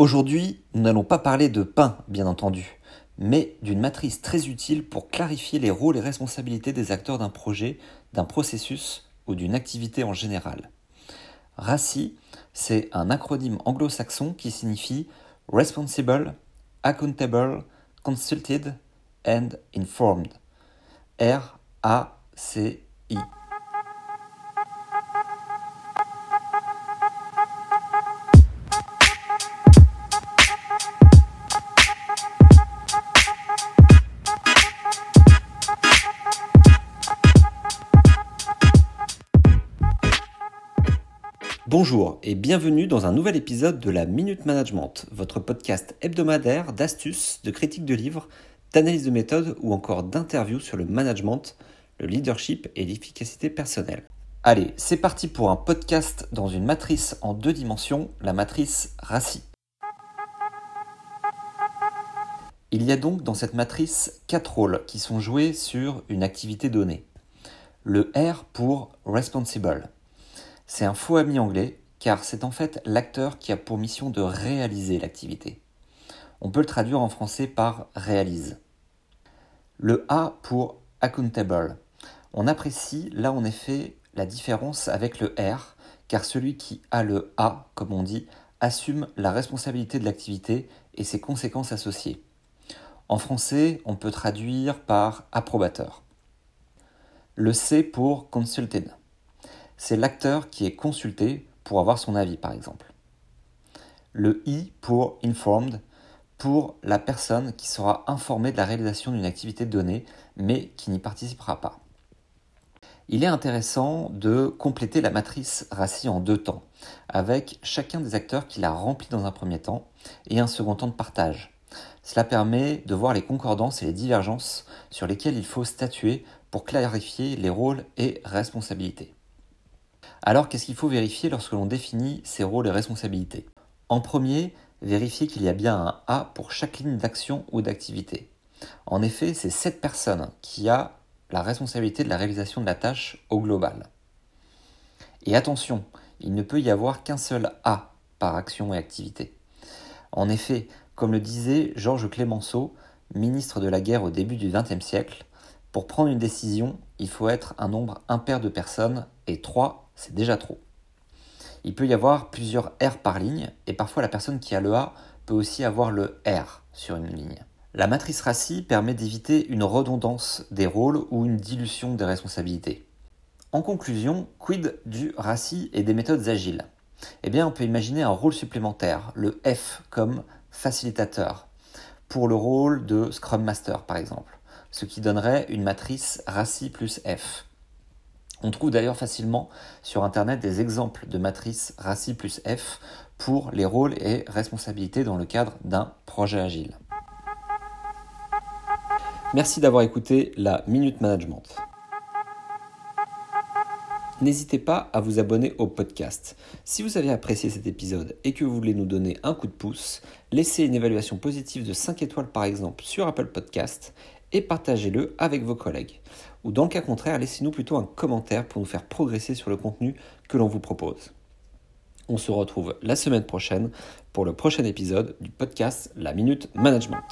Aujourd'hui, nous n'allons pas parler de pain, bien entendu, mais d'une matrice très utile pour clarifier les rôles et responsabilités des acteurs d'un projet, d'un processus ou d'une activité en général. RACI, c'est un acronyme anglo-saxon qui signifie Responsible, Accountable, Consulted and Informed. R-A-C-I. Bonjour et bienvenue dans un nouvel épisode de la Minute Management, votre podcast hebdomadaire d'astuces, de critiques de livres, d'analyse de méthode ou encore d'interviews sur le management, le leadership et l'efficacité personnelle. Allez, c'est parti pour un podcast dans une matrice en deux dimensions, la matrice RACI. Il y a donc dans cette matrice quatre rôles qui sont joués sur une activité donnée. Le R pour Responsible c'est un faux ami anglais, car c'est en fait l'acteur qui a pour mission de réaliser l'activité. On peut le traduire en français par réalise. Le A pour accountable. On apprécie là en effet la différence avec le R, car celui qui a le A, comme on dit, assume la responsabilité de l'activité et ses conséquences associées. En français, on peut traduire par approbateur. Le C pour consulted c'est l'acteur qui est consulté pour avoir son avis, par exemple. Le I pour informed, pour la personne qui sera informée de la réalisation d'une activité donnée, mais qui n'y participera pas. Il est intéressant de compléter la matrice RACI en deux temps, avec chacun des acteurs qui l'a rempli dans un premier temps et un second temps de partage. Cela permet de voir les concordances et les divergences sur lesquelles il faut statuer pour clarifier les rôles et responsabilités. Alors qu'est-ce qu'il faut vérifier lorsque l'on définit ses rôles et responsabilités? En premier, vérifier qu'il y a bien un A pour chaque ligne d'action ou d'activité. En effet, c'est cette personne qui a la responsabilité de la réalisation de la tâche au global. Et attention, il ne peut y avoir qu'un seul A par action et activité. En effet, comme le disait Georges Clémenceau, ministre de la guerre au début du XXe siècle, pour prendre une décision, il faut être un nombre impair de personnes et trois c'est déjà trop. Il peut y avoir plusieurs R par ligne, et parfois la personne qui a le A peut aussi avoir le R sur une ligne. La matrice RACI permet d'éviter une redondance des rôles ou une dilution des responsabilités. En conclusion, quid du RACI et des méthodes agiles? Eh bien, on peut imaginer un rôle supplémentaire, le F comme facilitateur, pour le rôle de Scrum Master par exemple, ce qui donnerait une matrice RACI plus F. On trouve d'ailleurs facilement sur Internet des exemples de matrices RACI plus F pour les rôles et responsabilités dans le cadre d'un projet agile. Merci d'avoir écouté la Minute Management. N'hésitez pas à vous abonner au podcast. Si vous avez apprécié cet épisode et que vous voulez nous donner un coup de pouce, laissez une évaluation positive de 5 étoiles par exemple sur Apple Podcast et partagez-le avec vos collègues. Ou dans le cas contraire, laissez-nous plutôt un commentaire pour nous faire progresser sur le contenu que l'on vous propose. On se retrouve la semaine prochaine pour le prochain épisode du podcast La Minute Management.